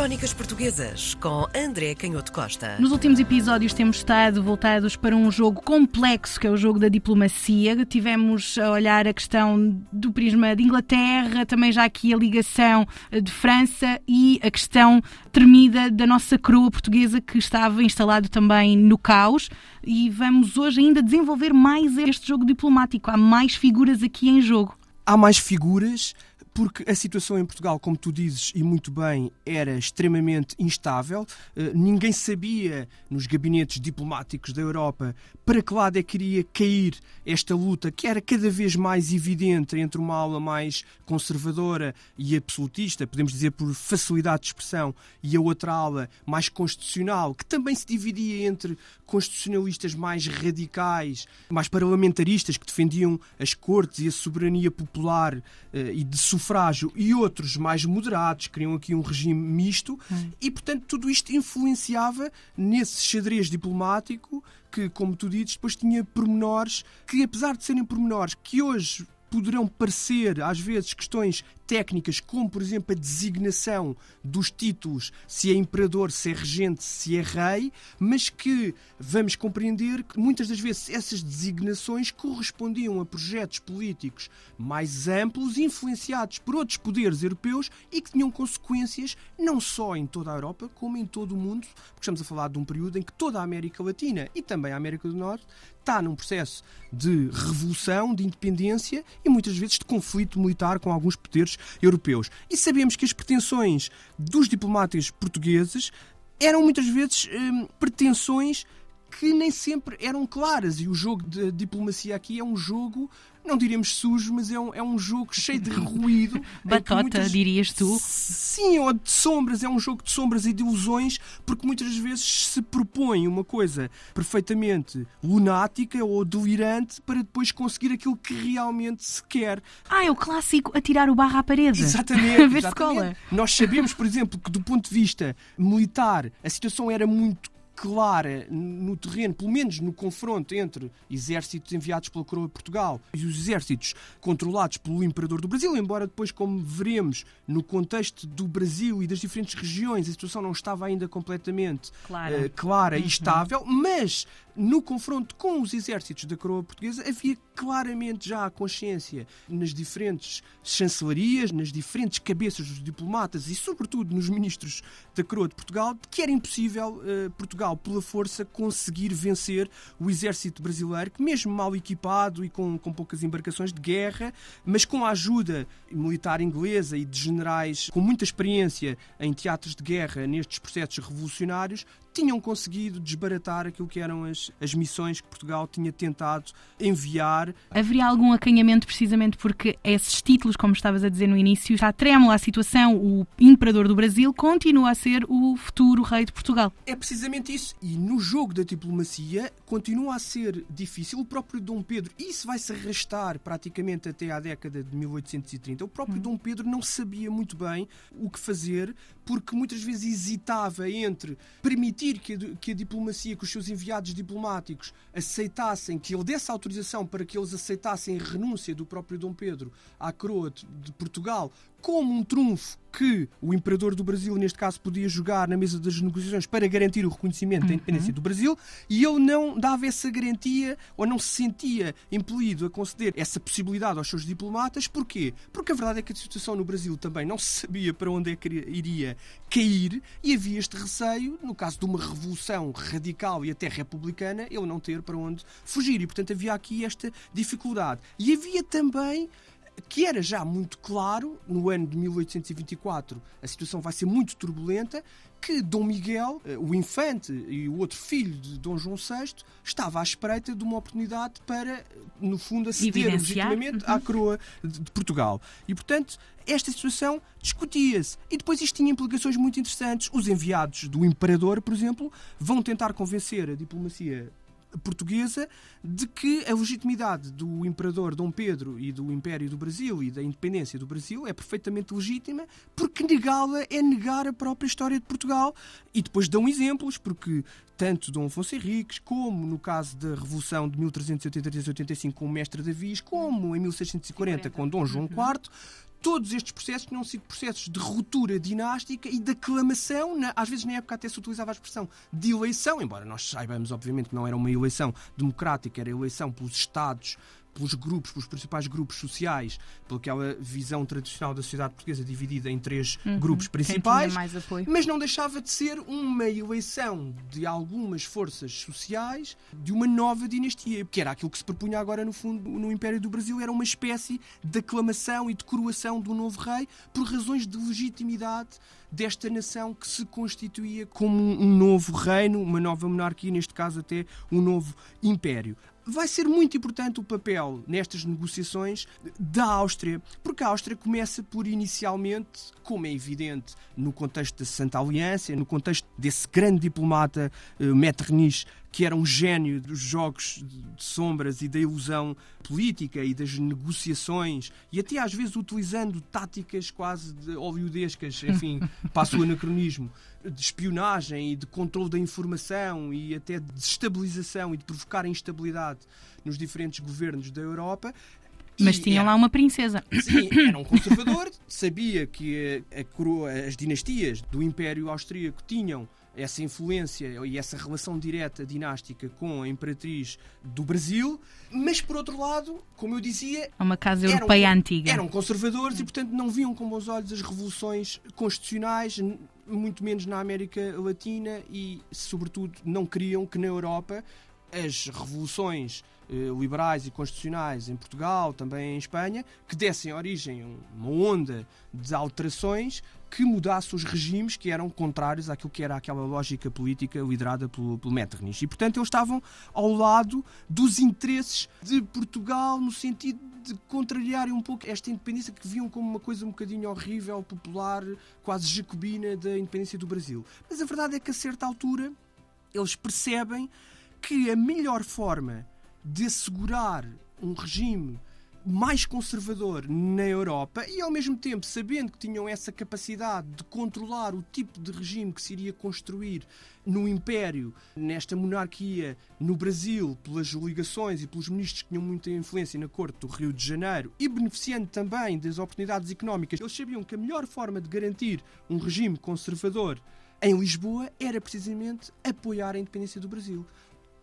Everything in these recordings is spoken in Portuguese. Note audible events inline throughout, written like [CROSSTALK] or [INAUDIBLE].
Crónicas Portuguesas com André Canhoto Costa. Nos últimos episódios temos estado voltados para um jogo complexo, que é o jogo da diplomacia. Tivemos a olhar a questão do prisma de Inglaterra, também já aqui a ligação de França e a questão tremida da nossa coroa portuguesa que estava instalado também no caos. E vamos hoje ainda desenvolver mais este jogo diplomático. Há mais figuras aqui em jogo. Há mais figuras, porque a situação em Portugal, como tu dizes e muito bem, era extremamente instável. Uh, ninguém sabia nos gabinetes diplomáticos da Europa para que lado é que iria cair esta luta, que era cada vez mais evidente entre uma aula mais conservadora e absolutista, podemos dizer por facilidade de expressão, e a outra aula mais constitucional, que também se dividia entre constitucionalistas mais radicais, mais parlamentaristas, que defendiam as cortes e a soberania popular uh, e de sufrágio e outros mais moderados, criam aqui um regime misto hum. e, portanto, tudo isto influenciava nesse xadrez diplomático que, como tu dizes, depois tinha pormenores que, apesar de serem pormenores que hoje poderão parecer, às vezes, questões técnicas, como por exemplo a designação dos títulos, se é imperador, se é regente, se é rei, mas que vamos compreender que muitas das vezes essas designações correspondiam a projetos políticos mais amplos, influenciados por outros poderes europeus e que tinham consequências não só em toda a Europa, como em todo o mundo, porque estamos a falar de um período em que toda a América Latina e também a América do Norte está num processo de revolução, de independência e muitas vezes de conflito militar com alguns poderes europeus. E sabemos que as pretensões dos diplomatas portugueses eram muitas vezes hum, pretensões que nem sempre eram claras. E o jogo de diplomacia aqui é um jogo, não diremos sujo, mas é um, é um jogo cheio de ruído. Batota, muitas... dirias tu? Sim, ou de sombras. É um jogo de sombras e de ilusões, porque muitas vezes se propõe uma coisa perfeitamente lunática ou delirante para depois conseguir aquilo que realmente se quer. Ah, é o clássico atirar o barro à parede. Exatamente. [LAUGHS] a ver se cola. Nós sabemos, por exemplo, que do ponto de vista militar a situação era muito clara no terreno, pelo menos no confronto entre exércitos enviados pela Coroa de Portugal e os exércitos controlados pelo Imperador do Brasil, embora depois, como veremos, no contexto do Brasil e das diferentes regiões, a situação não estava ainda completamente clara, uh, clara uhum. e estável, mas no confronto com os exércitos da coroa portuguesa havia claramente já a consciência nas diferentes chancelarias, nas diferentes cabeças dos diplomatas e, sobretudo, nos ministros da coroa de Portugal, de que era impossível uh, Portugal, pela força, conseguir vencer o exército brasileiro, que mesmo mal equipado e com, com poucas embarcações de guerra, mas com a ajuda militar inglesa e de generais com muita experiência em teatros de guerra nestes processos revolucionários, tinham conseguido desbaratar aquilo que eram as, as missões que Portugal tinha tentado enviar. Haveria algum acanhamento precisamente porque esses títulos, como estavas a dizer no início, está trêmula a situação. O imperador do Brasil continua a ser o futuro rei de Portugal. É precisamente isso. E no jogo da diplomacia continua a ser difícil. O próprio Dom Pedro, isso vai se arrastar praticamente até à década de 1830. O próprio hum. Dom Pedro não sabia muito bem o que fazer porque muitas vezes hesitava entre permitir que a, que a diplomacia, que os seus enviados diplomáticos aceitassem, que ele desse autorização para que eles aceitassem a renúncia do próprio Dom Pedro à coroa de Portugal como um trunfo que o imperador do Brasil, neste caso, podia jogar na mesa das negociações para garantir o reconhecimento da independência uhum. do Brasil, e ele não dava essa garantia ou não se sentia impelido a conceder essa possibilidade aos seus diplomatas. Porquê? Porque a verdade é que a situação no Brasil também não se sabia para onde é que iria cair e havia este receio, no caso de uma revolução radical e até republicana, ele não ter para onde fugir. E, portanto, havia aqui esta dificuldade. E havia também que era já muito claro, no ano de 1824 a situação vai ser muito turbulenta, que Dom Miguel, eh, o infante e o outro filho de Dom João VI, estava à espreita de uma oportunidade para, no fundo, aceder legitimamente uhum. à coroa de, de Portugal. E, portanto, esta situação discutia-se. E depois isto tinha implicações muito interessantes. Os enviados do imperador, por exemplo, vão tentar convencer a diplomacia portuguesa de que a legitimidade do imperador Dom Pedro e do Império do Brasil e da independência do Brasil é perfeitamente legítima, porque negá-la é negar a própria história de Portugal. E depois dão exemplos, porque tanto Dom Afonso Henriques, como no caso da Revolução de 1383-85 com o Mestre Davis, como em 1640 com Dom João IV, todos estes processos tinham sido processos de ruptura dinástica e de aclamação, na, às vezes na época até se utilizava a expressão de eleição, embora nós saibamos, obviamente, que não era uma eleição democrática, era eleição pelos Estados pelos grupos, pelos principais grupos sociais, pelaquela visão tradicional da sociedade portuguesa dividida em três uhum. grupos principais, mas não deixava de ser uma eleição de algumas forças sociais de uma nova dinastia, que era aquilo que se propunha agora no fundo no Império do Brasil, era uma espécie de aclamação e de coroação do novo rei por razões de legitimidade desta nação que se constituía como um novo reino, uma nova monarquia, neste caso até um novo império vai ser muito importante o papel nestas negociações da Áustria, porque a Áustria começa por inicialmente, como é evidente no contexto da Santa Aliança, no contexto desse grande diplomata uh, Metternich, que era um gênio dos jogos de sombras e da ilusão política e das negociações, e até às vezes utilizando táticas quase de hollywoodescas, enfim, [LAUGHS] para o anacronismo, de espionagem e de controle da informação e até de desestabilização e de provocar instabilidade nos diferentes governos da Europa. Mas tinha lá uma princesa. Sim, [COUGHS] era um conservador, sabia que a, a coroa, as dinastias do Império Austríaco tinham essa influência e essa relação direta dinástica com a imperatriz do Brasil, mas por outro lado, como eu dizia, uma casa europeia eram, antiga. Eram conservadores e, portanto, não viam com bons olhos as revoluções constitucionais, muito menos na América Latina e, sobretudo, não queriam que na Europa as revoluções eh, liberais e constitucionais em Portugal, também em Espanha, que dessem origem a uma onda de alterações que mudasse os regimes que eram contrários àquilo que era aquela lógica política liderada pelo, pelo Metternich. E, portanto, eles estavam ao lado dos interesses de Portugal no sentido de contrariarem um pouco esta independência que viam como uma coisa um bocadinho horrível, popular, quase jacobina da independência do Brasil. Mas a verdade é que, a certa altura, eles percebem que a melhor forma de assegurar um regime mais conservador na Europa e, ao mesmo tempo, sabendo que tinham essa capacidade de controlar o tipo de regime que se iria construir no Império, nesta monarquia no Brasil, pelas ligações e pelos ministros que tinham muita influência na corte do Rio de Janeiro e beneficiando também das oportunidades económicas, eles sabiam que a melhor forma de garantir um regime conservador em Lisboa era precisamente apoiar a independência do Brasil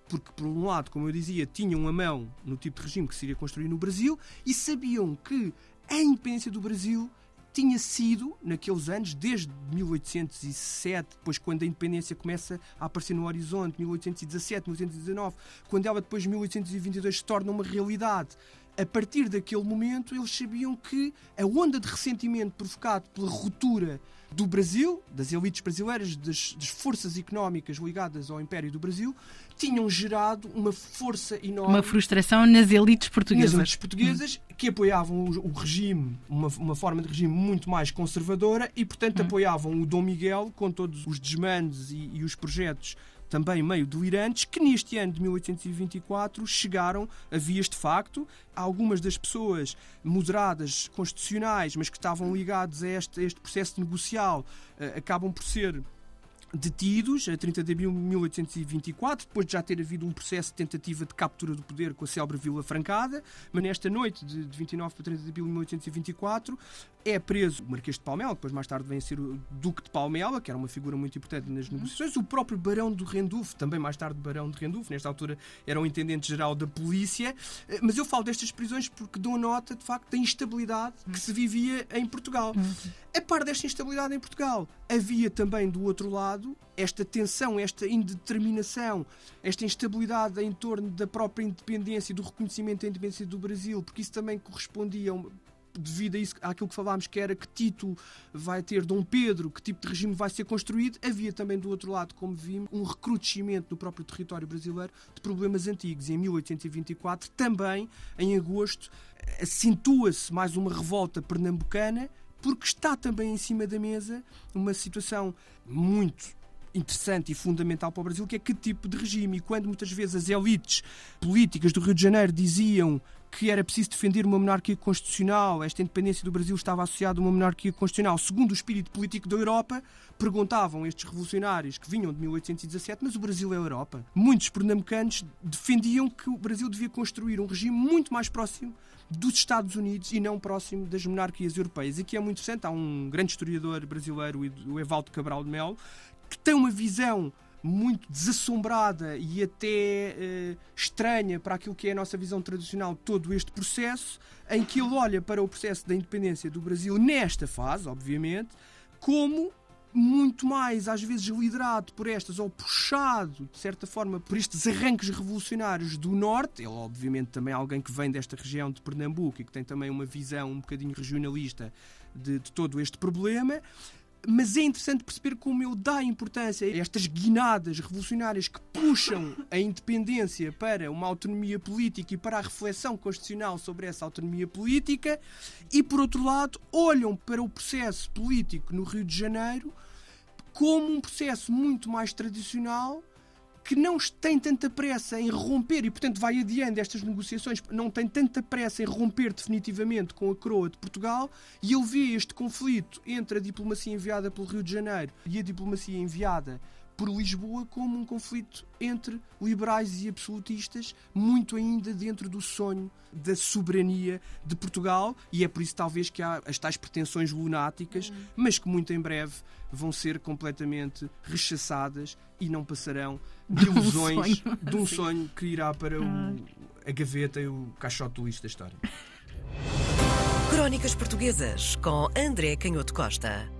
porque, por um lado, como eu dizia, tinham a mão no tipo de regime que se iria construir no Brasil e sabiam que a independência do Brasil tinha sido, naqueles anos, desde 1807, depois quando a independência começa a aparecer no horizonte, 1817, 1819, quando ela depois, 1822, se torna uma realidade, a partir daquele momento, eles sabiam que a onda de ressentimento provocado pela ruptura do Brasil, das elites brasileiras, das, das, forças económicas ligadas ao Império do Brasil, tinham gerado uma força enorme. Uma frustração nas elites portuguesas. Nas elites portuguesas hum. que apoiavam o, o regime, uma, uma, forma de regime muito mais conservadora e, portanto, hum. apoiavam o Dom Miguel com todos os desmandes e, e os projetos também meio delirantes, que neste ano de 1824 chegaram a vias de facto. Algumas das pessoas moderadas constitucionais, mas que estavam ligadas a este, a este processo negocial, uh, acabam por ser detidos a 30 de abril de 1824, depois de já ter havido um processo de tentativa de captura do poder com a célebre Vila Francada, mas nesta noite de 29 para 30 de abril de 1824 é preso o Marquês de Palmela, depois mais tarde vem a ser o Duque de Palmela, que era uma figura muito importante nas negociações, o próprio Barão do Rendulfo, também mais tarde Barão de Rendulfo, nesta altura era o Intendente-Geral da Polícia, eh, mas eu falo destas prisões porque dou nota, de facto, da instabilidade que se vivia em Portugal. A par desta instabilidade em Portugal, havia também do outro lado esta tensão, esta indeterminação, esta instabilidade em torno da própria independência do reconhecimento da independência do Brasil, porque isso também correspondia devido a isso, àquilo que falámos, que era que título vai ter Dom Pedro, que tipo de regime vai ser construído, havia também do outro lado, como vimos, um recrudescimento no próprio território brasileiro de problemas antigos. E em 1824, também, em agosto, acentua-se mais uma revolta pernambucana, porque está também em cima da mesa uma situação muito interessante e fundamental para o Brasil, que é que tipo de regime. E quando muitas vezes as elites políticas do Rio de Janeiro diziam que era preciso defender uma monarquia constitucional, esta independência do Brasil estava associada a uma monarquia constitucional. Segundo o espírito político da Europa, perguntavam estes revolucionários que vinham de 1817, mas o Brasil é a Europa. Muitos pernambucanos defendiam que o Brasil devia construir um regime muito mais próximo dos Estados Unidos e não próximo das monarquias europeias. E que é muito interessante, há um grande historiador brasileiro, o Evaldo Cabral de Melo, que tem uma visão muito desassombrada e até uh, estranha para aquilo que é a nossa visão tradicional todo este processo, em que ele olha para o processo da independência do Brasil nesta fase, obviamente, como muito mais, às vezes, liderado por estas, ou puxado, de certa forma, por estes arranques revolucionários do Norte. Ele, obviamente, também é alguém que vem desta região de Pernambuco e que tem também uma visão um bocadinho regionalista de, de todo este problema. Mas é interessante perceber como ele dá importância a estas guinadas revolucionárias que puxam a independência para uma autonomia política e para a reflexão constitucional sobre essa autonomia política, e por outro lado, olham para o processo político no Rio de Janeiro como um processo muito mais tradicional que não tem tanta pressa em romper e, portanto, vai adiando estas negociações, não tem tanta pressa em romper definitivamente com a coroa de Portugal. E ele vê este conflito entre a diplomacia enviada pelo Rio de Janeiro e a diplomacia enviada por Lisboa como um conflito entre liberais e absolutistas, muito ainda dentro do sonho da soberania de Portugal, e é por isso talvez que há as tais pretensões lunáticas, mas que muito em breve vão ser completamente rechaçadas e não passarão de ilusões [LAUGHS] um de um sonho que irá para o, a gaveta e o caixote do lixo da história. Crónicas Portuguesas com André Canhoto Costa.